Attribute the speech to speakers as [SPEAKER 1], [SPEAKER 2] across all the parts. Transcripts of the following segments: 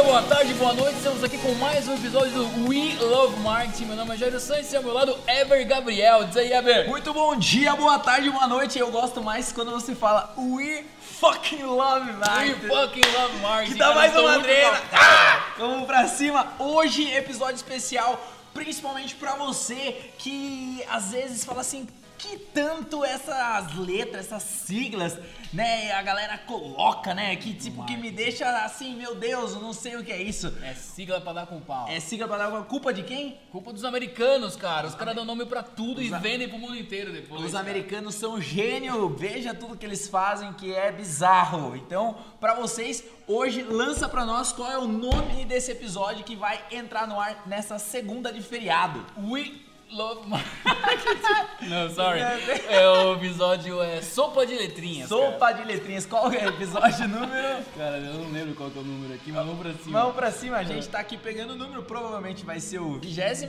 [SPEAKER 1] dia, boa tarde, boa noite. Estamos aqui com mais um episódio do We Love Marketing. Meu nome é Jair Santos e ao meu lado, Ever Gabriel. Diz aí, Ever.
[SPEAKER 2] Muito bom dia, boa tarde, boa noite. Eu gosto mais quando você fala We fucking love
[SPEAKER 1] We
[SPEAKER 2] marketing.
[SPEAKER 1] fucking love marketing.
[SPEAKER 2] Que dá mais uma
[SPEAKER 1] bom.
[SPEAKER 2] Ah, vamos pra cima. Hoje, episódio especial, principalmente pra você que às vezes fala assim. Que tanto essas letras, essas siglas, né? A galera coloca, né? Que tipo, que me deixa assim, meu Deus, eu não sei o que é isso.
[SPEAKER 1] É sigla pra dar com pau.
[SPEAKER 2] É sigla pra dar uma culpa de quem?
[SPEAKER 1] Culpa dos americanos, cara. Os caras dão nome pra tudo e vendem pro mundo inteiro depois.
[SPEAKER 2] Os
[SPEAKER 1] cara.
[SPEAKER 2] americanos são gênio, veja tudo que eles fazem que é bizarro. Então, pra vocês, hoje lança pra nós qual é o nome desse episódio que vai entrar no ar nessa segunda de feriado.
[SPEAKER 1] We Love Marketing. Não, sorry. É o episódio é Sopa de Letrinhas. cara.
[SPEAKER 2] Sopa de letrinhas, qual é o episódio número?
[SPEAKER 1] Cara, eu não lembro qual que é o número aqui, mas vamos pra cima.
[SPEAKER 2] Vamos pra cima, a gente tá aqui pegando o número, provavelmente vai ser o 27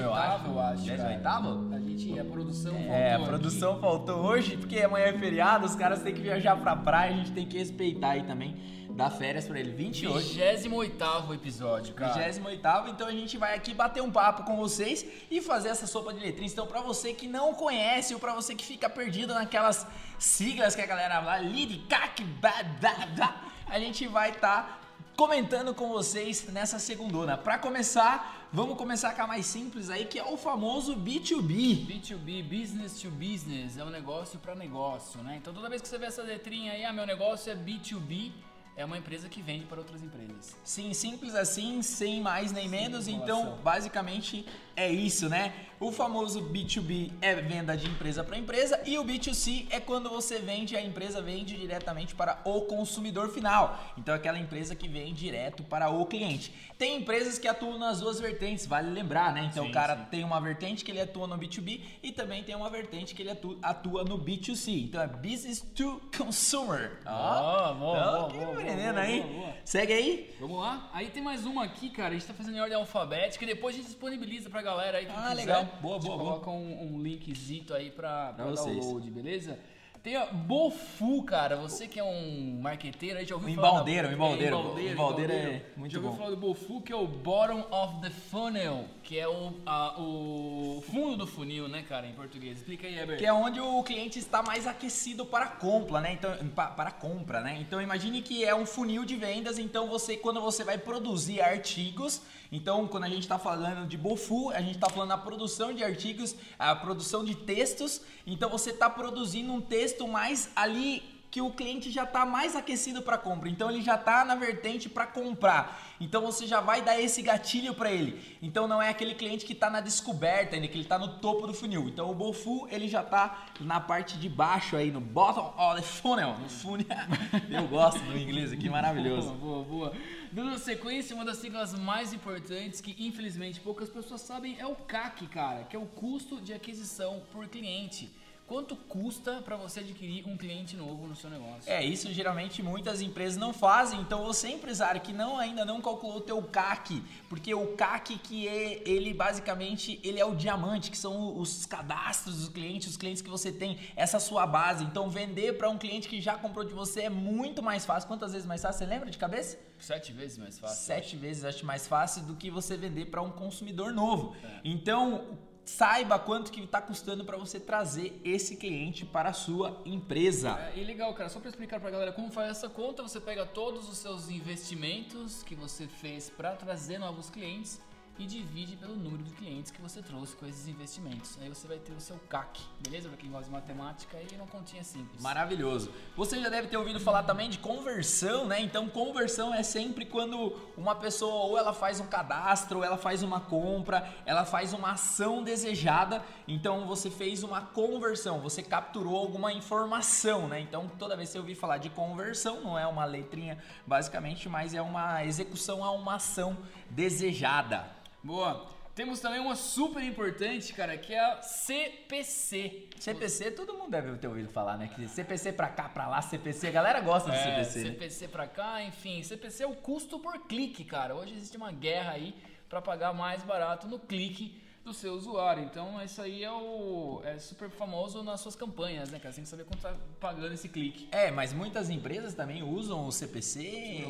[SPEAKER 2] eu acho.
[SPEAKER 1] eu acho.
[SPEAKER 2] 28
[SPEAKER 1] cara. A gente, a produção
[SPEAKER 2] É, a
[SPEAKER 1] faltou
[SPEAKER 2] produção faltou hoje, porque amanhã é feriado, os caras têm que viajar pra praia, a gente tem que respeitar aí também, dar férias pra ele. 28.
[SPEAKER 1] 28 episódio, cara.
[SPEAKER 2] 28 então a gente vai aqui bater um papo com vocês e fazer essa sopa de letrinhas. Então, pra você que não conhece ou pra você que fica perdido naquelas siglas que a galera lá, lead, cac, ba, ba, ba, a gente vai estar comentando com vocês nessa segundona. Pra começar, vamos começar com a mais simples aí, que é o famoso B2B.
[SPEAKER 1] B2B, business to business, é um negócio para negócio, né? Então toda vez que você vê essa letrinha aí, ah, meu negócio é B2B, é uma empresa que vende para outras empresas.
[SPEAKER 2] Sim, simples assim, sem mais nem menos. Então, basicamente é isso, né? O famoso B2B é venda de empresa para empresa e o B2C é quando você vende, a empresa vende diretamente para o consumidor final. Então, aquela empresa que vem direto para o cliente. Tem empresas que atuam nas duas vertentes, vale lembrar, né? Então,
[SPEAKER 1] Sim,
[SPEAKER 2] o cara
[SPEAKER 1] sim.
[SPEAKER 2] tem uma vertente que ele atua no B2B e também tem uma vertente que ele atua, atua no B2C. Então, é business to consumer.
[SPEAKER 1] Boa, boa,
[SPEAKER 2] Ó,
[SPEAKER 1] boa,
[SPEAKER 2] que
[SPEAKER 1] boa, boa,
[SPEAKER 2] aí.
[SPEAKER 1] boa, boa.
[SPEAKER 2] Segue aí.
[SPEAKER 1] Vamos lá? Aí tem mais uma aqui, cara, a gente tá fazendo em ordem alfabética e depois a gente disponibiliza pra galera aí que
[SPEAKER 2] Ah,
[SPEAKER 1] quiser.
[SPEAKER 2] legal. Boa, boa, boa.
[SPEAKER 1] coloca um, um linkzito aí pra, pra,
[SPEAKER 2] Pra vocês.
[SPEAKER 1] download, beleza? Tem a Bofu, cara, você que é um marqueteiro aí, já ouviu
[SPEAKER 2] Um
[SPEAKER 1] falar... da-
[SPEAKER 2] embaldeiro, um embaldeiro.
[SPEAKER 1] É, embaldeiro,
[SPEAKER 2] Embaldeiro é
[SPEAKER 1] embaldeiro.
[SPEAKER 2] muito
[SPEAKER 1] Já ouviu
[SPEAKER 2] bom.
[SPEAKER 1] falar do Bofu, que é o bottom of the funnel, que é o, a- o fundo do funil, né, cara, em português. Explica aí, Heber.
[SPEAKER 2] Que é onde o cliente está mais aquecido para compra, né? Então, pa- para compra, né? Então imagine que é um funil de vendas, então você quando você vai produzir artigos, então quando a gente está falando de Bofu, a gente está falando da produção de artigos, a produção de textos, então você está produzindo um texto mais ali que o cliente já está mais aquecido para compra, então ele já está na vertente para comprar. Então você já vai dar esse gatilho para ele. Então não é aquele cliente que está na descoberta ainda, que ele está no topo do funil. Então o Bofu ele já está na parte de baixo aí, no bottom of the funnel, no funil. Eu gosto do inglês aqui, maravilhoso.
[SPEAKER 1] Boa, boa, boa. Dando sequência, uma das siglas mais importantes que infelizmente poucas pessoas sabem é o CAC, cara, que é o custo de aquisição por cliente. Quanto custa para você adquirir um cliente novo no seu negócio?
[SPEAKER 2] É, isso geralmente muitas empresas não fazem. Então você empresário que não ainda não calculou o teu CAC, porque o CAC que é ele basicamente ele é o diamante, que são os cadastros dos clientes, os clientes que você tem, essa sua base. Então vender para um cliente que já comprou de você é muito mais fácil. Quantas vezes mais fácil? Você lembra de cabeça?
[SPEAKER 1] Sete vezes mais fácil.
[SPEAKER 2] Sete vezes acho mais fácil do que você vender para um consumidor novo.
[SPEAKER 1] É.
[SPEAKER 2] Então saiba quanto que está custando para você trazer esse cliente para a sua empresa.
[SPEAKER 1] É, e legal, cara, só para explicar pra galera como faz essa conta, você pega todos os seus investimentos que você fez para trazer novos clientes e divide pelo número de clientes que você trouxe com esses investimentos. Aí você vai ter o seu CAC, beleza? Pra quem gosta de matemática aí não continha simples.
[SPEAKER 2] Maravilhoso. Você já deve ter ouvido falar também de conversão, né? Então, conversão é sempre quando uma pessoa ou ela faz um cadastro, ou ela faz uma compra, ela faz uma ação desejada. Então, você fez uma conversão, você capturou alguma informação, né? Então, toda vez que você ouvir falar de conversão, não é uma letrinha basicamente, mas é uma execução a uma ação desejada.
[SPEAKER 1] Boa. Temos também uma super importante, cara, que é a CPC.
[SPEAKER 2] CPC, todo mundo deve ter ouvido falar, né? Que CPC pra cá, pra lá, CPC, a galera gosta de
[SPEAKER 1] É,
[SPEAKER 2] CPC. né?
[SPEAKER 1] CPC pra cá, enfim, CPC é o custo por clique, cara. Hoje existe uma guerra aí pra pagar mais barato no clique do seu usuário. Então, isso aí é o é super famoso nas suas campanhas, né, cara? Você tem que saber quanto tá pagando esse clique.
[SPEAKER 2] É, mas muitas empresas também usam o CPC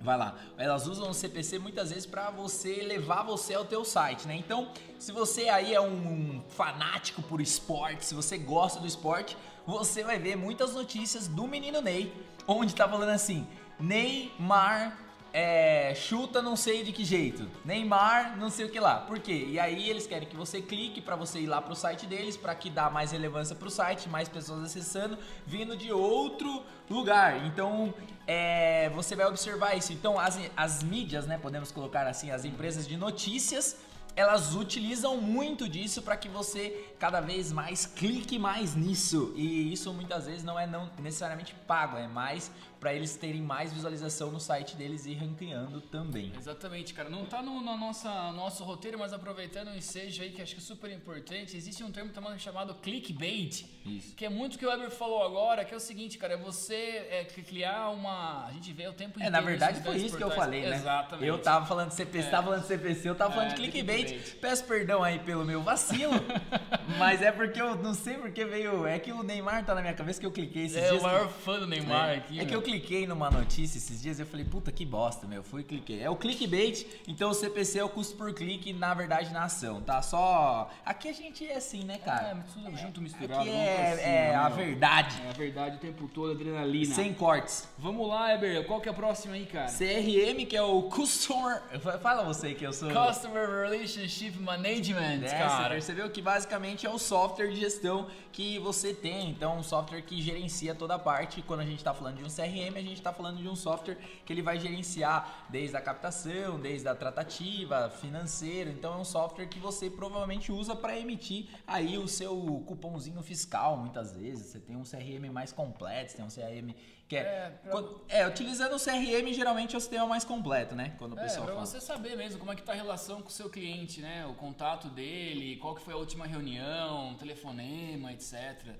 [SPEAKER 2] Vai lá. Elas usam o CPC muitas vezes para você levar você ao teu site, né? Então, se você aí é um fanático por esporte, se você gosta do esporte, você vai ver muitas notícias do menino Ney, onde tá falando assim: Neymar é, chuta não sei de que jeito, Neymar não sei o que lá. Por quê? E aí eles querem que você clique para você ir lá pro site deles, para que dá mais relevância pro site, mais pessoas acessando, vindo de outro lugar. Então é, você vai observar isso. Então as, as mídias, né, podemos colocar assim, as empresas de notícias elas utilizam muito disso para que você cada vez mais clique mais nisso. E isso muitas vezes não é não necessariamente pago, é mais para eles terem mais visualização no site deles e ranqueando também.
[SPEAKER 1] Exatamente, cara. Não tá no, no nossa, nosso roteiro, mas aproveitando o ensejo aí que acho que é super importante, existe um termo também chamado clickbait, Isso. que é muito o que o Weber falou agora, que é o seguinte, cara, é você é, criar uma... A gente vê o tempo inteiro...
[SPEAKER 2] É, na verdade foi isso que eu falei, né?
[SPEAKER 1] Exatamente.
[SPEAKER 2] Eu tava falando de CPC, é. tava falando de CPC, eu tava falando é, de clickbait. clickbait. Peço perdão aí pelo meu vacilo, mas é porque eu não sei porque veio... É que o Neymar tá na minha cabeça que eu cliquei esses
[SPEAKER 1] é,
[SPEAKER 2] dias.
[SPEAKER 1] É o maior que... fã do Neymar
[SPEAKER 2] é,
[SPEAKER 1] aqui.
[SPEAKER 2] É que eu cliquei numa notícia esses dias e eu falei, puta que bosta, meu. Fui e cliquei. É o clickbait, então o CPC é o custo por clique, na verdade, na ação, tá? Só. Aqui a gente é assim, né, cara?
[SPEAKER 1] É, tudo junto, misturado.
[SPEAKER 2] Aqui é, cima, é a verdade.
[SPEAKER 1] É a verdade o tempo todo, adrenalina.
[SPEAKER 2] Sem cortes.
[SPEAKER 1] Vamos lá, Eber. Qual que é a próxima aí, cara?
[SPEAKER 2] CRM, que é o Customer. Fala você que eu sou.
[SPEAKER 1] Customer Relationship Management, é, cara. Você
[SPEAKER 2] percebeu que basicamente é o software de gestão que você tem. Então, um software que gerencia toda a parte. Quando a gente está falando de um CRM, a gente está falando de um software que ele vai gerenciar desde a captação, desde a tratativa, financeiro. Então, é um software que você provavelmente usa para emitir aí o seu cupomzinho fiscal. Muitas vezes você tem um CRM mais completo, você tem um CRM que é, é, pra... quando, é, utilizando o CRM geralmente é o sistema mais completo, né? Quando o
[SPEAKER 1] é,
[SPEAKER 2] pessoal
[SPEAKER 1] pra
[SPEAKER 2] fala.
[SPEAKER 1] você saber mesmo como é que tá a relação com o seu cliente, né? O contato dele, qual que foi a última reunião, telefonema, etc.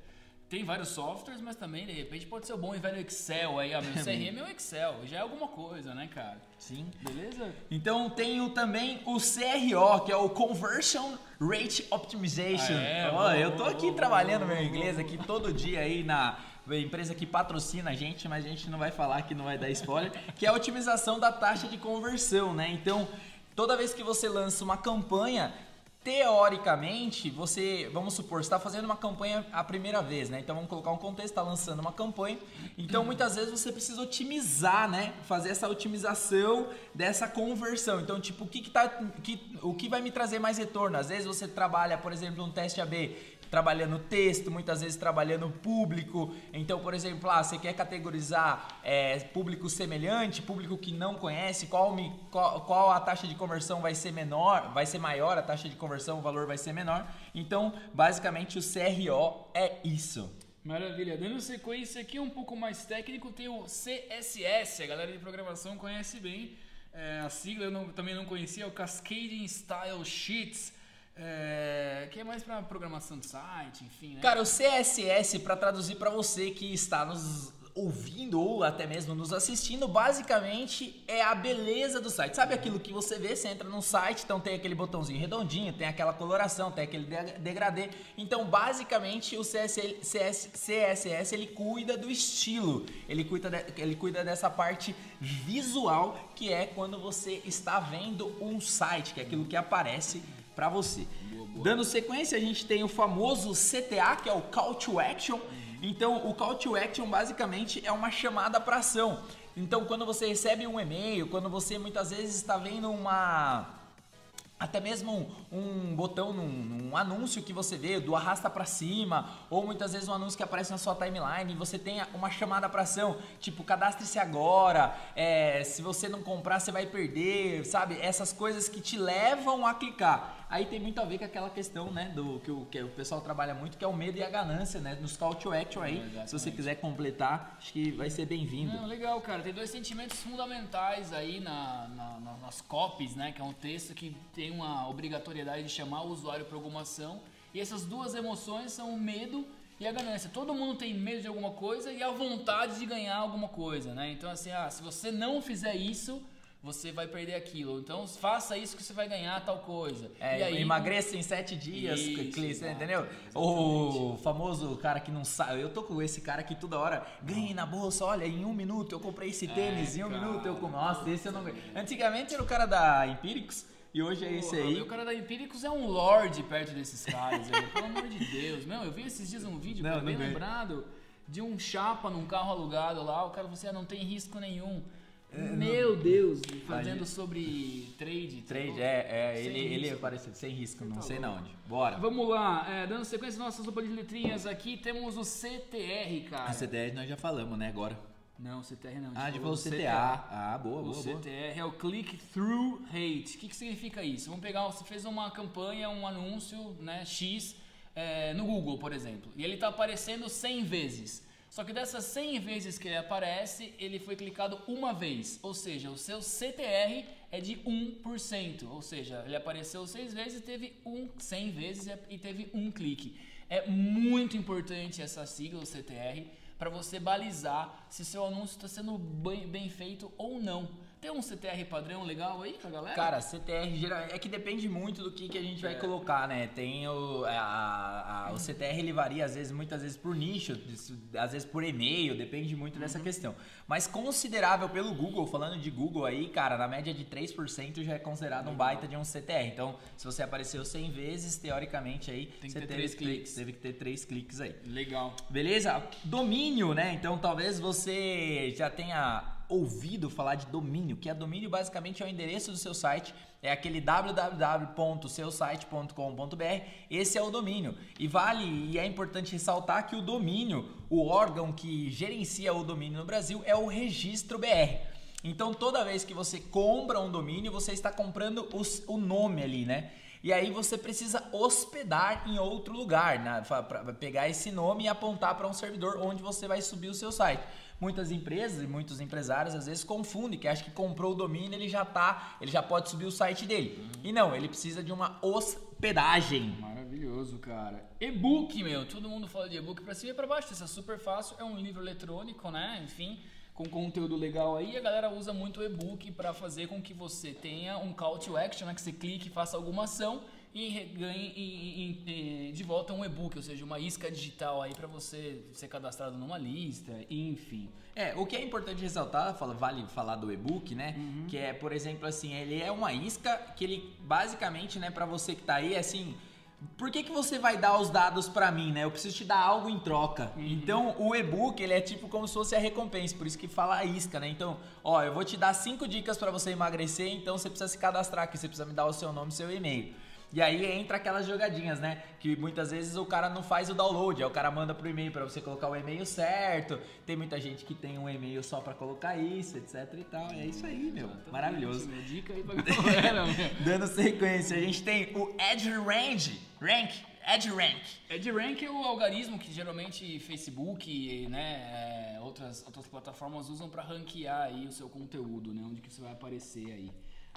[SPEAKER 1] Tem vários softwares, mas também, de repente, pode ser o bom e velho Excel aí. Ah, meu CRM é o Excel, já é alguma coisa, né, cara?
[SPEAKER 2] Sim.
[SPEAKER 1] Beleza?
[SPEAKER 2] Então tenho também o CRO, que é o Conversion Rate Optimization. Ah, é, oh, eu tô aqui trabalhando meu inglês aqui todo dia aí na empresa que patrocina a gente, mas a gente não vai falar que não vai dar spoiler, que é a otimização da taxa de conversão, né? Então, toda vez que você lança uma campanha, teoricamente, você, vamos supor, está fazendo uma campanha a primeira vez, né? Então vamos colocar um contexto, está lançando uma campanha. Então muitas vezes você precisa otimizar, né? Fazer essa otimização dessa conversão. Então, tipo, o que, que, tá, que, o que vai me trazer mais retorno? Às vezes você trabalha, por exemplo, um teste AB trabalhando texto, muitas vezes trabalhando público. Então, por exemplo, ah, você quer categorizar é, público semelhante, público que não conhece, qual, me, qual, qual, a taxa de conversão vai ser menor, vai ser maior, a taxa de conversão, o valor vai ser menor. Então, basicamente, o CRO é isso.
[SPEAKER 1] Maravilha. Dando sequência aqui, um pouco mais técnico, tem o CSS, a galera de programação conhece bem. É, a sigla eu não, também não conhecia, é o Cascading Style Sheets. É, que é mais para programação de site, enfim, né?
[SPEAKER 2] Cara, o CSS, para traduzir para você que está nos ouvindo ou até mesmo nos assistindo, basicamente é a beleza do site. Sabe aquilo que você vê, você entra no site, então tem aquele botãozinho redondinho, tem aquela coloração, tem aquele degradê. Então, basicamente, o CSS, CSS ele cuida do estilo, ele cuida, de, ele cuida dessa parte visual, que é quando você está vendo um site, que é aquilo que aparece para você. Boa, boa. Dando sequência, a gente tem o famoso CTA, que é o Call to Action. Então, o Call to Action basicamente é uma chamada para ação. Então, quando você recebe um e-mail, quando você muitas vezes está vendo uma até mesmo um, um botão num, num, anúncio que você vê do arrasta para cima, ou muitas vezes um anúncio que aparece na sua timeline e você tem uma chamada para ação, tipo cadastre-se agora, é, se você não comprar você vai perder, sabe? Essas coisas que te levam a clicar. Aí tem muito a ver com aquela questão, né, do que o, que o pessoal trabalha muito, que é o medo e a ganância, né, nos call to action aí. É, se você quiser completar, acho que vai ser bem-vindo.
[SPEAKER 1] Legal, cara. Tem dois sentimentos fundamentais aí na, na, na, nas copies, né, que é um texto que tem uma obrigatoriedade de chamar o usuário para alguma ação. E essas duas emoções são o medo e a ganância. Todo mundo tem medo de alguma coisa e a vontade de ganhar alguma coisa, né? Então, assim, ah, se você não fizer isso, você vai perder aquilo. Então faça isso que você vai ganhar tal coisa.
[SPEAKER 2] É,
[SPEAKER 1] e aí,
[SPEAKER 2] emagreça em sete dias,
[SPEAKER 1] Isso,
[SPEAKER 2] Cli,
[SPEAKER 1] exato,
[SPEAKER 2] entendeu? O famoso cara que não sabe. Eu tô com esse cara que toda hora ganhei na bolsa, olha, em um minuto eu comprei esse tênis, em um
[SPEAKER 1] cara.
[SPEAKER 2] minuto eu comprei. Nossa, esse eu não ganhei. Antigamente era o cara da Empíricos e hoje é esse
[SPEAKER 1] Porra,
[SPEAKER 2] aí.
[SPEAKER 1] O cara da Empíricos é um lord perto desses caras aí, pelo amor de Deus. Meu, eu vi esses dias um vídeo,
[SPEAKER 2] Não,
[SPEAKER 1] bem lembrado, de um chapa num carro alugado lá, o cara falou assim, ah, não tem risco nenhum.
[SPEAKER 2] É,
[SPEAKER 1] Meu Deus, fazendo sobre trade. tá
[SPEAKER 2] Trade, é, é ele, ele é
[SPEAKER 1] risco.
[SPEAKER 2] parecido, sem risco, não
[SPEAKER 1] tá
[SPEAKER 2] sei na onde. Bora.
[SPEAKER 1] Vamos lá, é, dando sequência nossas sopa de letrinhas aqui, temos o CTR, cara.
[SPEAKER 2] A CTR nós já falamos, né, agora.
[SPEAKER 1] Não, CTR não.
[SPEAKER 2] Ah, a gente
[SPEAKER 1] falou
[SPEAKER 2] falou CTA. Ah, boa,
[SPEAKER 1] O
[SPEAKER 2] boa, boa.
[SPEAKER 1] CTR é o Click-Through Rate. O que, que significa isso? Vamos pegar, você fez uma campanha, um anúncio, né, X, é, no Google, por exemplo, e ele está aparecendo 100 vezes. Só que dessas 100 vezes que ele aparece, ele foi clicado uma vez. Ou seja, o seu CTR é de 1%. Ou seja, ele apareceu 6 vezes teve um, 100 vezes e teve um clique. É muito importante essa sigla, o CTR, para você balizar se seu anúncio está sendo bem, bem feito ou não. Tem um CTR padrão legal aí pra galera?
[SPEAKER 2] Cara, CTR geral, é que depende muito do que, que a gente vai
[SPEAKER 1] É.
[SPEAKER 2] colocar, né? Tem o, a- a- o CTR ele varia às vezes, muitas vezes por nicho, às vezes por e-mail, depende muito
[SPEAKER 1] Uhum.
[SPEAKER 2] dessa questão. Mas considerável pelo Google, falando de Google aí, cara, na média de 3% já é considerado um baita de um CTR. Então, se você apareceu 100 vezes, teoricamente aí
[SPEAKER 1] Tem que ter
[SPEAKER 2] teve,
[SPEAKER 1] três cliques.
[SPEAKER 2] teve que ter 3 cliques aí.
[SPEAKER 1] Legal.
[SPEAKER 2] Beleza? Domínio, né? Então talvez você já tenha ouvido falar de domínio, que é domínio basicamente é o endereço do seu site, é aquele www.seusite.com.br. Esse é o domínio. E vale e é importante ressaltar que o domínio, o órgão que gerencia o domínio no Brasil é o Registro BR. Então toda vez que você compra um domínio, você está comprando os- o nome ali, né? E aí você precisa hospedar em outro lugar, né? para pegar esse nome e apontar para um servidor onde você vai subir o seu site. Muitas empresas e muitos empresários às vezes confundem, que acham que comprou o domínio, ele já tá, ele já pode subir o site dele. E não, ele precisa de uma hospedagem.
[SPEAKER 1] Maravilhoso, cara. E-book, meu. Todo mundo fala de e-book pra cima e pra baixo. Isso é super fácil. É um livro eletrônico, né? Enfim, com conteúdo legal aí. A galera usa muito o e-book pra fazer com que você tenha um call to action, né? Que você clique, faça alguma ação e ganhe e- e- e- de volta um e-book, ou seja, uma isca digital aí pra você ser cadastrado numa lista, enfim.
[SPEAKER 2] É, o que é importante ressaltar, fala- vale falar do e-book, né? Que é, por exemplo, assim, ele é uma isca que ele basicamente, né, para você que tá aí, assim, por que, que você vai dar os dados pra mim, né? Eu preciso te dar algo em troca. Então, o e-book, ele é tipo como se fosse a recompensa, por isso que fala a isca, né? Então, ó, eu vou te dar cinco dicas pra você emagrecer, então você precisa se cadastrar aqui, você precisa me dar o seu nome e seu e-mail. E aí entra aquelas jogadinhas, né? Que muitas vezes o cara não faz o download, aí o cara manda pro e-mail pra você colocar o e-mail certo. Tem muita gente que tem um e-mail só pra colocar isso, etc e tal. É isso aí, meu. Maravilhoso.
[SPEAKER 1] Minha dica aí pra galera, meu.
[SPEAKER 2] Dando sequência, a gente tem o Edge Range, Rank, Edge Rank.
[SPEAKER 1] EdRank é o algoritmo que geralmente Facebook, né, é, outras, outras plataformas usam para ranquear aí o seu conteúdo, né, onde que você vai aparecer aí.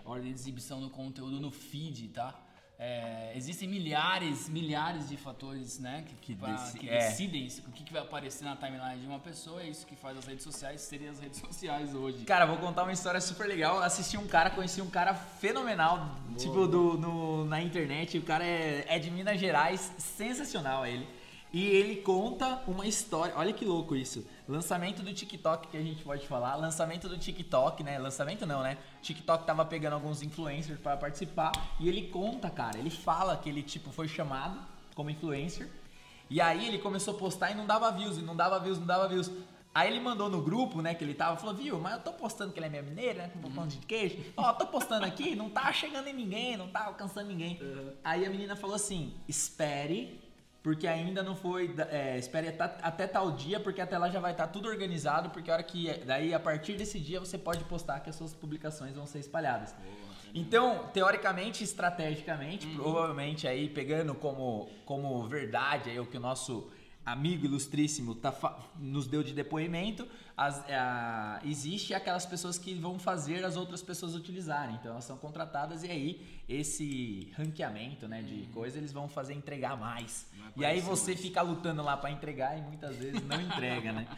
[SPEAKER 1] Ordem de exibição do conteúdo no feed, tá? É, existem milhares, milhares de fatores, né, que,
[SPEAKER 2] Que deci-
[SPEAKER 1] que
[SPEAKER 2] é.
[SPEAKER 1] decidem se- o que, que vai aparecer na timeline de uma pessoa. É isso que faz as redes sociais serem as redes sociais hoje.
[SPEAKER 2] Cara, vou contar uma história super legal. Assisti um cara, conheci um cara fenomenal, tipo, do, no- na internet. O cara é, é de Minas Gerais, sensacional ele. E ele conta uma história, olha que louco isso. Lançamento do TikTok que a gente pode falar. Lançamento do TikTok, né? Lançamento não, né? TikTok tava pegando alguns influencers para participar. E ele conta, cara, ele fala que ele, tipo, foi chamado como influencer. E aí ele começou a postar e não dava views, e não dava views, não dava views. Aí ele mandou no grupo, né, que ele tava, falou, viu, mas eu tô postando que ele é minha mineira, né, com um pão de queijo. Ó, tô postando aqui, não tá chegando em ninguém, não tá alcançando ninguém. Aí a menina falou assim, espere, porque ainda não foi, é, espere até, tal dia, porque até lá já vai estar tudo organizado, porque a hora que, daí a partir desse dia você pode postar que as suas publicações vão ser espalhadas. Então, teoricamente, estrategicamente, provavelmente aí pegando como, como verdade aí o que o nosso amigo ilustríssimo tá nos deu de depoimento, as- a- existe aquelas pessoas que vão fazer as outras pessoas utilizarem. Então elas são contratadas e aí esse ranqueamento, né, de coisa eles vão fazer entregar mais. E aí você
[SPEAKER 1] mais.
[SPEAKER 2] fica lutando lá para entregar e muitas vezes não entrega, né?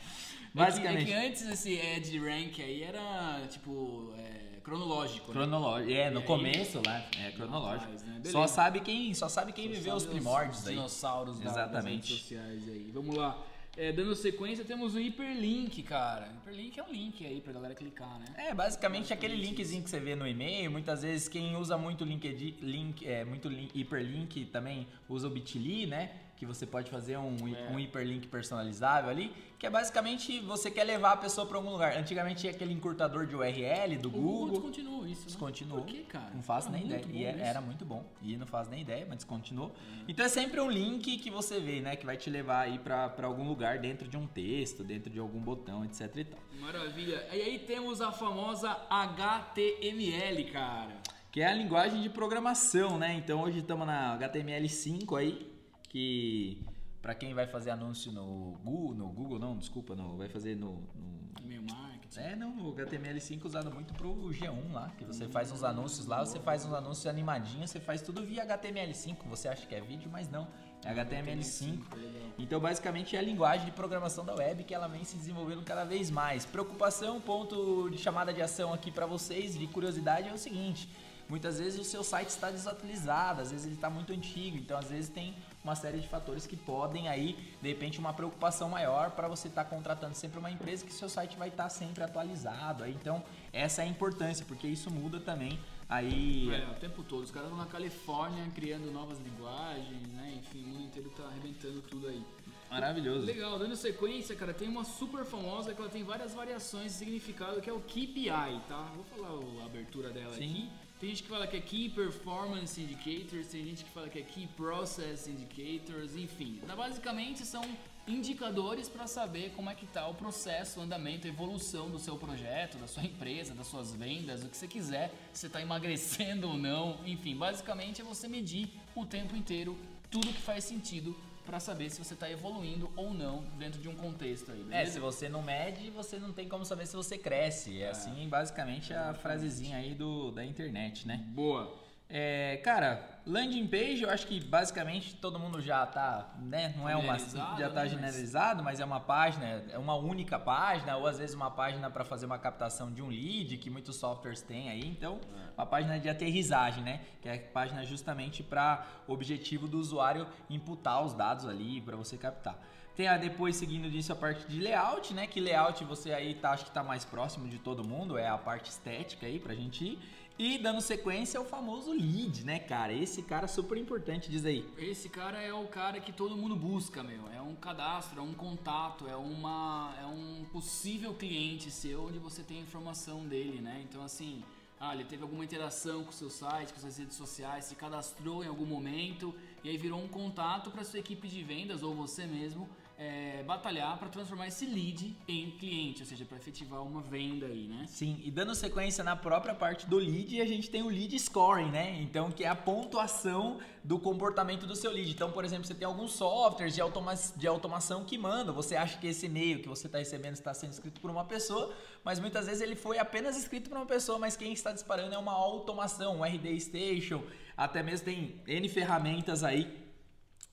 [SPEAKER 1] É que, é
[SPEAKER 2] Basicamente.
[SPEAKER 1] que antes esse Ed Rank aí era tipo é, cronológico. né?
[SPEAKER 2] Cronológico. É, no
[SPEAKER 1] E aí-
[SPEAKER 2] começo lá, é cronológico.
[SPEAKER 1] Né?
[SPEAKER 2] Só sabe quem, só sabe quem viveu os
[SPEAKER 1] Sabe
[SPEAKER 2] primórdios aí.
[SPEAKER 1] dinossauros da- das
[SPEAKER 2] Exatamente.
[SPEAKER 1] redes sociais aí. Vamos lá. É, dando sequência, temos o hiperlink, cara. Hiperlink é um link aí pra galera clicar, né?
[SPEAKER 2] É, basicamente aquele linkzinho que você vê no e-mail, muitas vezes quem usa muito LinkedIn, link, é, muito link, hiperlink também usa o Bitly, né? Que você pode fazer um,
[SPEAKER 1] É.
[SPEAKER 2] um hiperlink personalizável ali, que é basicamente você quer levar a pessoa para algum lugar. Antigamente tinha aquele encurtador de URL do
[SPEAKER 1] O Google
[SPEAKER 2] Google.
[SPEAKER 1] descontinuou isso, né?
[SPEAKER 2] Descontinuou.
[SPEAKER 1] Por que, cara?
[SPEAKER 2] Não faço
[SPEAKER 1] Era
[SPEAKER 2] nem
[SPEAKER 1] muito
[SPEAKER 2] ideia. E é-
[SPEAKER 1] isso.
[SPEAKER 2] era muito bom. E não faz nem ideia, mas descontinuou. Então é sempre um link que você vê, né? Que vai te levar aí pra algum lugar dentro de um texto, dentro de algum botão, etc e tal.
[SPEAKER 1] Maravilha. E aí temos a famosa HTML, cara.
[SPEAKER 2] Que é a linguagem de programação, né? Então hoje estamos na HTML5 aí, que para quem vai fazer anúncio no Google, no Google não, desculpa, não, vai fazer no, no
[SPEAKER 1] E-mail marketing.
[SPEAKER 2] é, não, o HTML5 usado muito pro G1 lá, que você faz uns anúncios lá, você faz uns anúncios animadinhos, você faz tudo via HTML5, você acha que é vídeo, mas não, é HTML5.
[SPEAKER 1] Legal.
[SPEAKER 2] Então, basicamente, é a linguagem de programação da web que ela vem se desenvolvendo cada vez mais. Preocupação, ponto de chamada de ação aqui para vocês, de curiosidade, é o seguinte: muitas vezes o seu site está desatualizado, às vezes ele está muito antigo, então às vezes tem uma série de fatores que podem aí, de repente, uma preocupação maior para você estar contratando sempre uma empresa que seu site vai estar sempre atualizado. Aí, então, essa é a importância, porque isso muda também aí.
[SPEAKER 1] É, o tempo todo. Os caras estão na Califórnia criando novas linguagens, né? Enfim, o mundo inteiro tá arrebentando tudo aí.
[SPEAKER 2] Maravilhoso.
[SPEAKER 1] Legal, dando sequência, cara, tem uma super famosa que ela tem várias variações de significado, que é o KPI, tá? Vou falar a abertura dela
[SPEAKER 2] Sim.
[SPEAKER 1] aqui. Tem gente que fala que é Key Performance Indicators, tem gente que fala que é Key Process Indicators, enfim. Tá, Basicamente são indicadores para saber como é que tá o processo, o andamento, a evolução do seu projeto, da sua empresa, das suas vendas, o que você quiser, se você tá emagrecendo ou não, enfim, basicamente é você medir o tempo inteiro tudo que faz sentido para saber se você está evoluindo ou não dentro de um contexto aí,
[SPEAKER 2] É,
[SPEAKER 1] beleza?
[SPEAKER 2] se você não mede, você não tem como saber se você cresce. É assim, basicamente, a frasezinha aí do, da internet, né?
[SPEAKER 1] Boa.
[SPEAKER 2] É, cara, landing page, eu acho que basicamente todo mundo já tá, né? Não é uma. Já tá
[SPEAKER 1] né,
[SPEAKER 2] generalizado, mas é uma página, é uma única página, ou às vezes uma página para fazer uma captação de um lead, que muitos softwares têm aí. Então, uma página de aterrissagem, né? Que é a página justamente para o objetivo do usuário imputar os dados ali para você captar. Tem a depois seguindo disso a parte de layout, né? Que layout você aí tá, acho que tá mais próximo de todo mundo, é a parte estética aí pra gente ir. E dando sequência o famoso lead, né, cara? Esse cara é super importante, diz aí.
[SPEAKER 1] Esse cara é o cara que todo mundo busca, meu. É um cadastro, é um contato, é uma é um possível cliente seu onde você tem a informação dele, né? Então assim, ah, ele teve alguma interação com o seu site, com suas redes sociais, se cadastrou em algum momento e aí virou um contato para sua equipe de vendas ou você mesmo é, batalhar para transformar esse lead em cliente, ou seja, para efetivar uma venda aí, né?
[SPEAKER 2] Sim, e dando sequência na própria parte do lead, a gente tem o lead scoring, né? Então, que é a pontuação do comportamento do seu lead. Então, por exemplo, você tem alguns softwares de, automa de automação que mandam. Você acha que esse e-mail que você está recebendo está sendo escrito por uma pessoa, mas muitas vezes ele foi apenas escrito por uma pessoa, mas quem está disparando é uma automação, um RD Station, até mesmo tem N ferramentas aí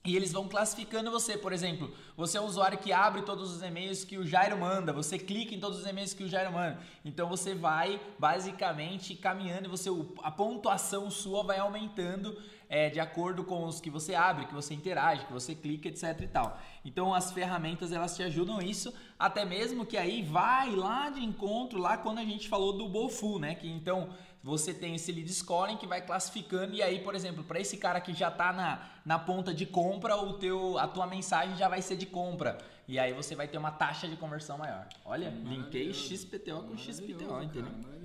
[SPEAKER 2] e eles vão classificando você, por exemplo, você é um usuário que abre todos os e-mails que o Jairo manda, você clica em todos os e-mails que o Jairo manda. Então você vai basicamente caminhando e você a pontuação sua vai aumentando é, de acordo com os que você abre, que você interage, que você clica, etc e tal. Então as ferramentas elas te ajudam isso, até mesmo que aí vai lá de encontro lá quando a gente falou do Bofu, né? Que então você tem esse lead scoring que vai classificando e aí, por exemplo, para esse cara que já tá na, na ponta de compra, o teu a tua mensagem já vai ser de compra. E aí você vai ter uma taxa de conversão maior. Olha, linkei. XPTO com XPTO, entendeu?
[SPEAKER 1] cara.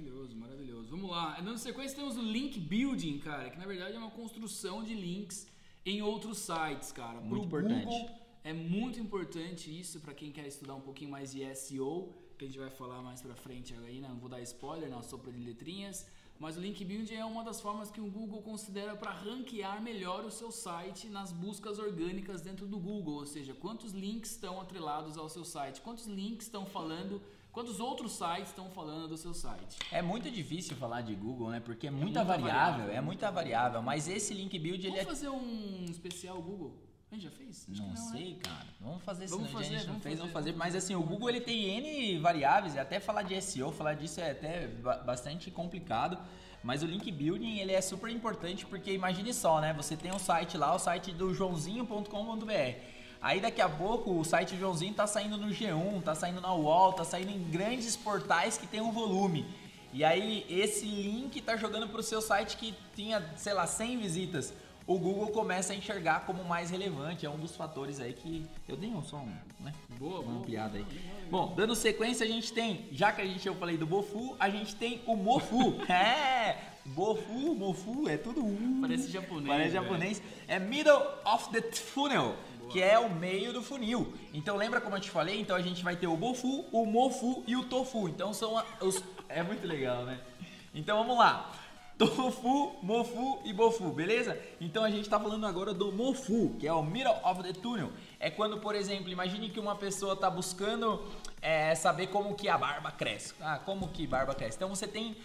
[SPEAKER 1] Vamos lá. Dando sequência, temos o link building, cara, que na verdade é uma construção de links em outros sites, cara.
[SPEAKER 2] Muito
[SPEAKER 1] Pro
[SPEAKER 2] importante.
[SPEAKER 1] Google, é muito importante isso para quem quer estudar um pouquinho mais de SEO, que a gente vai falar mais pra frente aí, né? Não vou dar spoiler, não sopra de letrinhas. Mas o link building é uma das formas que o Google considera para ranquear melhor o seu site nas buscas orgânicas dentro do Google, ou seja, quantos links estão atrelados ao seu site, quantos links estão falando, quantos outros sites estão falando do seu site.
[SPEAKER 2] É muito difícil falar de Google, né? Porque é muita
[SPEAKER 1] muita
[SPEAKER 2] variável,
[SPEAKER 1] variável,
[SPEAKER 2] é muita variável. Mas esse link build ele
[SPEAKER 1] Vamos
[SPEAKER 2] é
[SPEAKER 1] fazer um especial Google? A gente já fez?
[SPEAKER 2] Acho não, não né? sei, né? cara. Vamos fazer
[SPEAKER 1] vamos fazer, a gente
[SPEAKER 2] não
[SPEAKER 1] fez,
[SPEAKER 2] vamos fazer. Mas assim, o Google ele tem N variáveis, e até falar de SEO, falar disso é até bastante complicado. Mas o link building ele é super importante porque imagine só, né? Você tem um site lá, o site do joãozinho.com.br. Aí daqui a pouco o site Joãozinho tá saindo no G1, tá saindo na UOL, tá saindo em grandes portais que tem um volume. E aí esse link tá jogando pro seu site que tinha, sei lá, 100 visitas o Google começa a enxergar como mais relevante. É um dos fatores aí que eu dei um só um, né?
[SPEAKER 1] Boa,
[SPEAKER 2] uma
[SPEAKER 1] boa,
[SPEAKER 2] ampliada
[SPEAKER 1] aí.
[SPEAKER 2] Bom, dando sequência, a gente tem, já que a gente eu falei do Bofu, a gente tem o Mofu. é, Bofu, Mofu, é tudo um.
[SPEAKER 1] Parece japonês.
[SPEAKER 2] Parece japonês. É middle of the funnel. Que é o meio do funil. Então lembra como eu te falei? Então a gente vai ter o Bofu, o Mofu e o Tofu. Então são os. É muito legal, né? Então vamos lá. Tofu, Mofu e Bofu, beleza? Então a gente está falando agora do Mofu, que é o Middle of the Tunnel. É quando, por exemplo, imagine que uma pessoa está buscando é, saber como que a barba cresce. Ah, como que barba cresce? Então você tem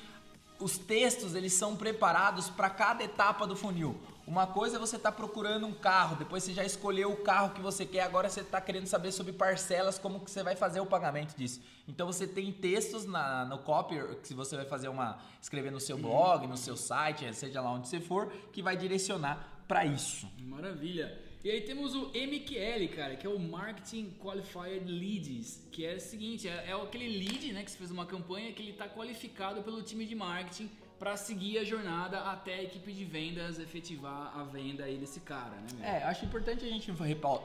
[SPEAKER 2] os textos, eles são preparados para cada etapa do funil. Uma coisa é você estar tá procurando um carro, depois você já escolheu o carro que você quer, agora você está querendo saber sobre parcelas, como que você vai fazer o pagamento disso. Então você tem textos na, no copy, que você vai fazer uma. escrever no seu blog, no seu site, seja lá onde você for, que vai direcionar para isso.
[SPEAKER 1] Maravilha. E aí temos o MQL, cara, que é o Marketing Qualified Leads, que é o seguinte, é, é aquele lead, né, que você fez uma campanha que ele está qualificado pelo time de marketing para seguir a jornada até a equipe de vendas efetivar a venda aí desse cara, né?
[SPEAKER 2] Meu? É, acho importante a gente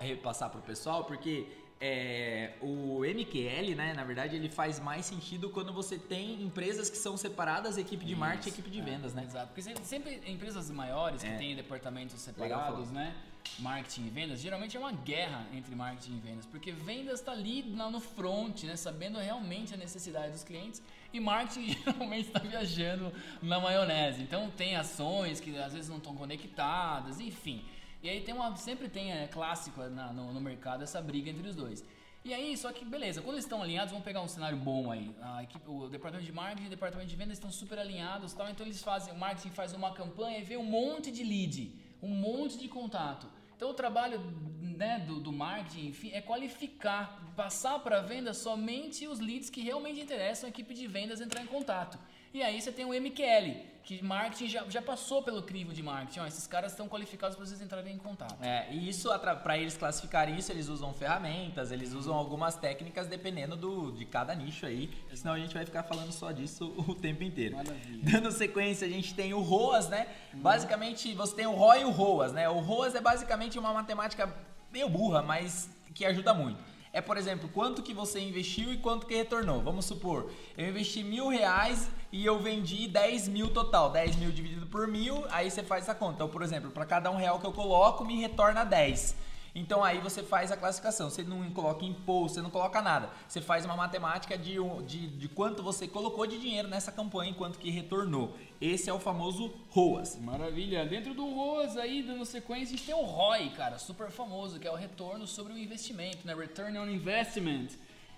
[SPEAKER 2] repassar pro pessoal, porque é, o MQL, né, na verdade, ele faz mais sentido quando você tem empresas que são separadas, equipe de Isso, marketing e equipe de é, vendas, né?
[SPEAKER 1] Exato, porque sempre empresas maiores que é. têm departamentos separados, né? marketing e vendas, geralmente é uma guerra entre marketing e vendas, porque vendas está ali no front, né, sabendo realmente a necessidade dos clientes, e marketing geralmente está viajando na maionese. Então tem ações que às vezes não estão conectadas, enfim. E aí tem uma, sempre tem, é clássico na, no, no mercado essa briga entre os dois. E aí, só que beleza, quando eles estão alinhados, vamos pegar um cenário bom aí. A equipe, o departamento de marketing e o departamento de vendas estão super alinhados, tal, então eles fazem, o marketing faz uma campanha e vê um monte de lead, um monte de contato. Então o trabalho né, do, do marketing enfim, é qualificar, passar para a venda somente os leads que realmente interessam a equipe de vendas entrar em contato. E aí você tem o MQL, que marketing já, já passou pelo crivo de marketing. Ó, esses caras estão qualificados para vocês entrarem em contato.
[SPEAKER 2] É, e isso, para eles classificarem isso, eles usam ferramentas, eles usam algumas técnicas dependendo do, de cada nicho aí. Senão a gente vai ficar falando só disso o tempo inteiro.
[SPEAKER 1] Maravilha.
[SPEAKER 2] Dando sequência, a gente tem o ROAS, né? Hum. Basicamente, você tem o ROI e o ROAS, né? O ROAS é basicamente uma matemática meio burra, mas que ajuda muito é, por exemplo, quanto que você investiu e quanto que retornou. Vamos supor, eu investi mil reais e eu vendi 10 mil total. 10 mil dividido por mil, aí você faz essa conta. Então, por exemplo, para cada um real que eu coloco, me retorna 10. Então aí você faz a classificação. Você não coloca imposto, você não coloca nada. Você faz uma matemática de, de, de quanto você colocou de dinheiro nessa campanha e quanto que retornou. Esse é o famoso ROAS.
[SPEAKER 1] Maravilha. Dentro do ROAS aí, dando sequência, a gente tem o ROI, cara, super famoso, que é o retorno sobre o investimento, né? Return on Investment.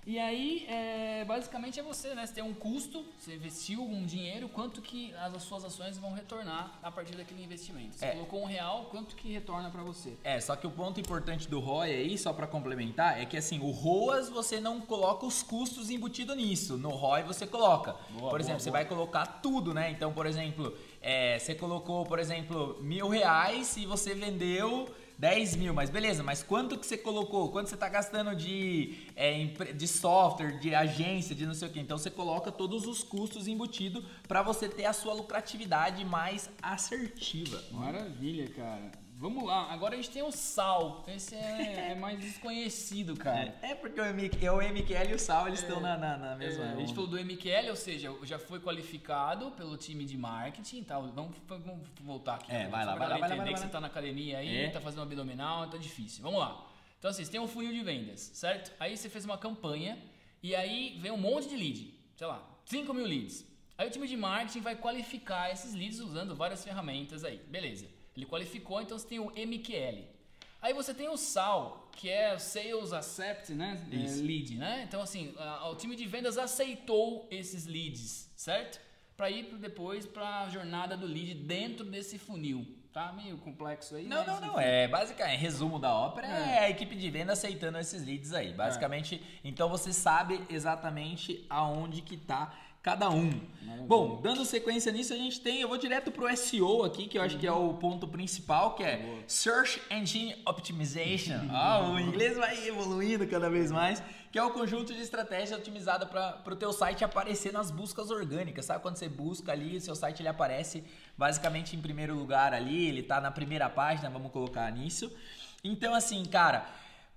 [SPEAKER 1] E aí, é, basicamente é você, né? Você tem um custo, você investiu um dinheiro, quanto que as suas ações vão retornar a partir daquele investimento. Você é. colocou um real, quanto que retorna para você?
[SPEAKER 2] É, só que o ponto importante do ROI aí, só para complementar, é que assim, o ROAS você não coloca os custos embutidos nisso. No ROI você coloca. Boa, por exemplo, boa, você boa. vai colocar tudo, né? Então, por exemplo, é, você colocou, por exemplo, mil reais e você vendeu 10 mil, mas beleza, mas quanto que você colocou? Quanto você está gastando de, é, de software, de agência, de não sei o que? Então você coloca todos os custos embutidos para você ter a sua lucratividade mais assertiva.
[SPEAKER 1] Maravilha, cara. Vamos lá, agora a gente tem o sal. Esse é, é mais desconhecido, cara.
[SPEAKER 2] É, é porque o, é o MQL e o sal eles estão é, na, na, na, mesma.
[SPEAKER 1] É, a gente falou do MQL, ou seja, já foi qualificado pelo time de marketing. Tá? Vamos, vamos voltar aqui.
[SPEAKER 2] É, vai lá, vai lá, vai lá. Entender
[SPEAKER 1] vai que você está na academia aí, está é. fazendo abdominal, tá difícil. Vamos lá. Então, assim, você tem um funil de vendas, certo? Aí você fez uma campanha e aí vem um monte de lead. Sei lá, 5 mil leads. Aí o time de marketing vai qualificar esses leads usando várias ferramentas aí. Beleza. Ele qualificou, então você tem o MQL. Aí você tem o SAL, que é Sales Accept né? É, lead, né? Então assim, o time de vendas aceitou esses leads, certo? para ir depois para a jornada do lead dentro desse funil. Tá meio complexo aí,
[SPEAKER 2] Não, não, não. É basicamente, resumo da ópera é.
[SPEAKER 1] É.
[SPEAKER 2] a equipe de venda aceitando esses leads aí. Basicamente, então você sabe exatamente aonde que tá cada um. Bom, dando sequência nisso, a gente tem, eu vou direto pro SEO aqui, que eu acho que é o ponto principal, que é
[SPEAKER 1] Boa.
[SPEAKER 2] Search Engine Optimization. Ah, o inglês vai evoluindo cada vez mais, que é o conjunto de estratégia otimizada para o teu site aparecer nas buscas orgânicas. Sabe quando você busca ali, o seu site ele aparece basicamente em primeiro lugar ali, ele tá na primeira página, vamos colocar nisso. Então assim, cara,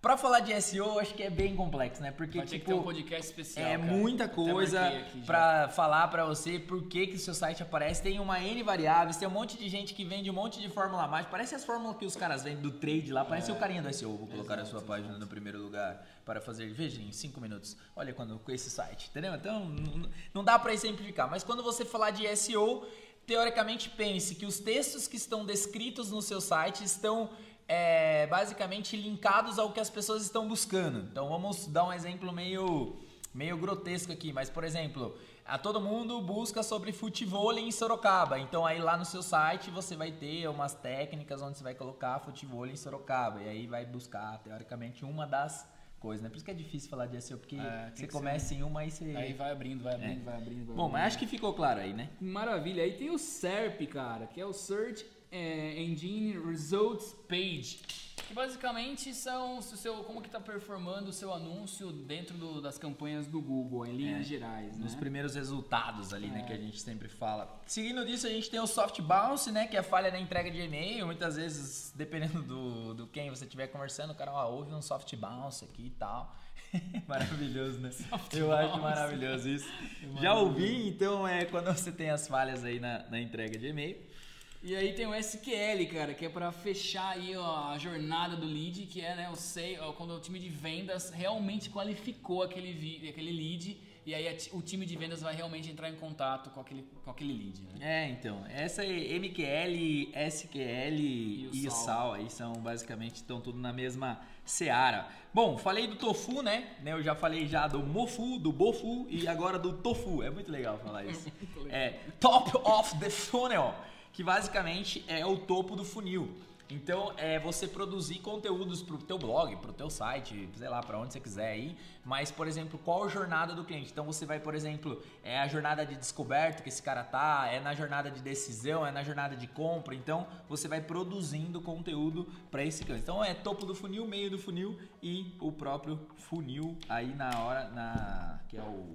[SPEAKER 2] Pra falar de SEO, acho que é bem complexo, né? Porque,
[SPEAKER 1] Vai ter que
[SPEAKER 2] tipo,
[SPEAKER 1] ter um podcast especial.
[SPEAKER 2] é
[SPEAKER 1] cara.
[SPEAKER 2] muita coisa pra falar pra você por que que o seu site aparece. Tem uma N variáveis, tem um monte de gente que vende um monte de fórmula mágica. Parece as fórmulas que os caras vendem do trade lá. Parece o carinha do SEO. Vou colocar a sua página no primeiro lugar para fazer, veja, em 5 minutos. Olha quando com esse site, entendeu? Então, não- não dá pra exemplificar. Mas quando você falar de SEO, teoricamente pense que os textos que estão descritos no seu site estão é, basicamente linkados ao que as pessoas estão buscando. Então vamos dar um exemplo meio, meio grotesco aqui, mas por exemplo, a todo mundo busca sobre futebol em Sorocaba. Então aí lá no seu site você vai ter umas técnicas onde você vai colocar futebol em Sorocaba e aí vai buscar teoricamente uma das coisas, né? Por isso que é difícil falar de SEO, porque
[SPEAKER 1] É,
[SPEAKER 2] você começa em uma e você
[SPEAKER 1] Aí vai abrindo, vai abrindo, vai abrindo. Vai
[SPEAKER 2] Bom,
[SPEAKER 1] abrindo.
[SPEAKER 2] mas acho que ficou claro aí, né?
[SPEAKER 1] Maravilha. Aí tem o SERP, cara, que é o Search Engine Results Page. Que basicamente são seu, como que tá performando o seu anúncio dentro do- das campanhas do Google, em linhas
[SPEAKER 2] É,
[SPEAKER 1] gerais,
[SPEAKER 2] Nos
[SPEAKER 1] né?
[SPEAKER 2] primeiros resultados ali, né,
[SPEAKER 1] É.
[SPEAKER 2] que a gente sempre fala. Seguindo disso, a gente tem o soft bounce, né, que é a falha na entrega de e-mail. Muitas vezes, dependendo do, do quem você estiver conversando, o cara, ó, houve um soft bounce aqui e tal. maravilhoso, né? Eu acho
[SPEAKER 1] bounce.
[SPEAKER 2] maravilhoso isso. Já ouvi, então é quando você tem as falhas aí na, na entrega de e-mail.
[SPEAKER 1] E aí tem o SQL, cara, que é para fechar aí ó, a jornada do lead, que é né, o sei, quando o time de vendas realmente qualificou aquele, aquele lead e aí o time de vendas vai realmente entrar em contato com aquele, com aquele lead. Né?
[SPEAKER 2] É, então, essa é MQL, SQL e,
[SPEAKER 1] E o sal
[SPEAKER 2] aí são basicamente estão tudo na mesma seara. Bom, falei do tofu, né? Né, Eu já falei já do mofu, do bofu e agora do tofu. É muito legal falar isso. É top of the funnel, que basicamente é o topo do funil. Então, é você produzir conteúdos pro teu blog, pro teu site, sei lá, para onde você quiser ir. Mas, por exemplo, qual a jornada do cliente? Então, você vai, por exemplo, é a jornada de descoberta que esse cara tá, é na jornada de decisão, é na jornada de compra. Então, você vai produzindo conteúdo para esse cliente. Então, é topo do funil, meio do funil e o próprio funil aí na hora, na que é o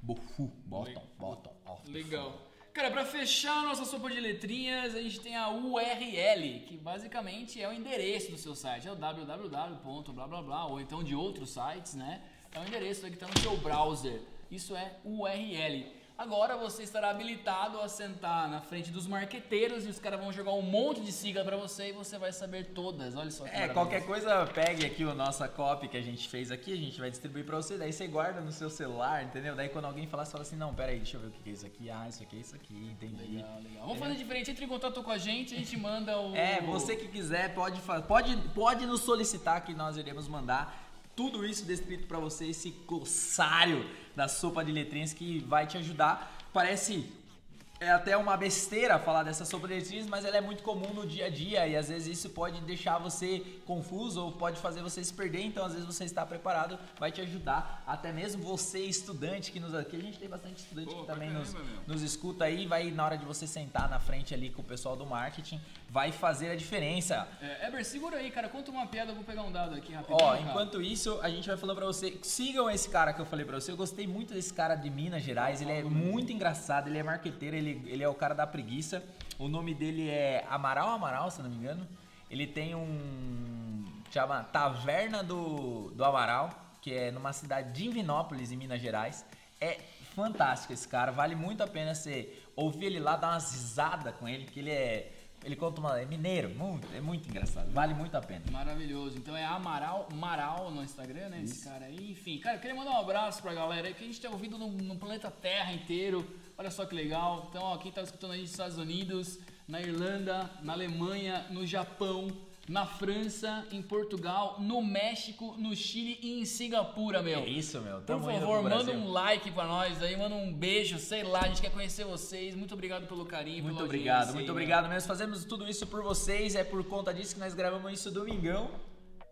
[SPEAKER 2] bofu, bottom, bottom of the
[SPEAKER 1] Legal. Cara, pra fechar nossa sopa de letrinhas, a gente tem a URL, que basicamente é o endereço do seu site. É o www. blá blá blá, ou então de outros sites, né? É o endereço que está no seu browser. Isso é URL. Agora você estará habilitado a sentar na frente dos marqueteiros e os caras vão jogar um monte de sigla pra você e você vai saber todas. Olha só que
[SPEAKER 2] É, qualquer coisa, pegue aqui o nossa copy que a gente fez aqui, a gente vai distribuir pra você, daí você guarda no seu celular, entendeu? Daí quando alguém falar, você fala assim, não, pera aí, deixa eu ver o que é isso aqui. Ah, isso aqui é isso aqui, entendi.
[SPEAKER 1] Legal, legal. Vamos fazer diferente. Entre em contato com a gente, a gente manda o.
[SPEAKER 2] É, você que quiser, pode, pode, pode nos solicitar que nós iremos mandar tudo isso descrito pra você, esse glossário da sopa de letrinhas que vai te ajudar. Parece é até uma besteira falar dessa sopa de letrinhas, mas ela é muito comum no dia a dia e às vezes isso pode deixar você confuso ou pode fazer você se perder. Então, às vezes você está preparado, vai te ajudar. Até mesmo você, estudante que nos aqui, a gente tem bastante estudante
[SPEAKER 1] Pô,
[SPEAKER 2] que também nos, nos escuta aí, vai na hora de você sentar na frente ali com o pessoal do marketing, vai fazer a diferença.
[SPEAKER 1] É, Eber, segura aí, cara. Conta uma piada, eu vou pegar um dado aqui rapidinho.
[SPEAKER 2] Ó,
[SPEAKER 1] cara.
[SPEAKER 2] enquanto isso, a gente vai falando pra você, sigam esse cara que eu falei pra você. Eu gostei muito desse cara de Minas Gerais, ele é muito engraçado, ele é marqueteiro, ele, ele é o cara da preguiça. O nome dele é Amaral Amaral, se não me engano. Ele tem um chama Taverna do, do Amaral, que é numa cidade de Divinópolis, em Minas Gerais. É fantástico esse cara, vale muito a pena você ouvir ele lá, dar umas risadas com ele, que ele é ele conta uma é mineiro, muito, é muito engraçado, vale muito a pena.
[SPEAKER 1] Maravilhoso. Então é Amaral, Maral no Instagram, né? Esse cara aí. Enfim, cara, eu queria mandar um abraço pra galera aí que a gente tá ouvindo no, no planeta Terra inteiro. Olha só que legal. Então, ó, quem tá escutando a gente nos Estados Unidos, na Irlanda, na Alemanha, no Japão, na França, em Portugal, no México, no Chile e em Singapura, meu.
[SPEAKER 2] É isso, meu.
[SPEAKER 1] Por
[SPEAKER 2] Tamo indo
[SPEAKER 1] favor, manda um like pra nós aí, manda um beijo, sei lá, a gente quer conhecer vocês. Muito obrigado pelo carinho,
[SPEAKER 2] Muito obrigado, muito
[SPEAKER 1] aí,
[SPEAKER 2] obrigado mesmo. Fazemos tudo isso por vocês. É por conta disso que nós gravamos isso domingão,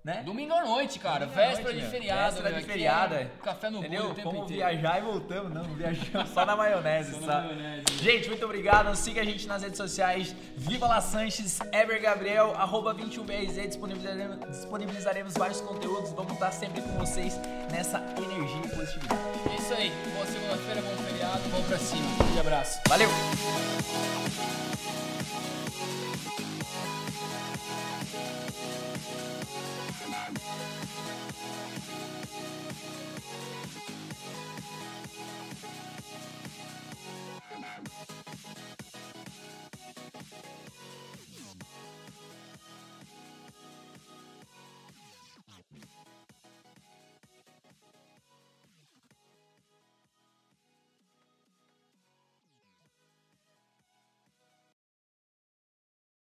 [SPEAKER 2] né?
[SPEAKER 1] Domingo à noite, cara.
[SPEAKER 2] Domingo
[SPEAKER 1] véspera
[SPEAKER 2] noite,
[SPEAKER 1] de feriado.
[SPEAKER 2] Véspera
[SPEAKER 1] meu.
[SPEAKER 2] de feriado,
[SPEAKER 1] é. Café no
[SPEAKER 2] Entendeu?
[SPEAKER 1] bolo o tempo
[SPEAKER 2] Fomos
[SPEAKER 1] inteiro.
[SPEAKER 2] viajar e voltamos. Não, viajamos só na maionese,
[SPEAKER 1] Só na maionese.
[SPEAKER 2] Gente, muito obrigado. Siga a gente nas redes sociais. Viva La Sanches, Ever Gabriel, arroba 21BRZ. Disponibilizaremos, disponibilizaremos vários conteúdos. Vamos estar sempre com vocês nessa energia e positividade.
[SPEAKER 1] É isso aí. Boa segunda-feira, bom feriado, vamos pra cima. Um grande abraço.
[SPEAKER 2] Valeu!
[SPEAKER 3] Thank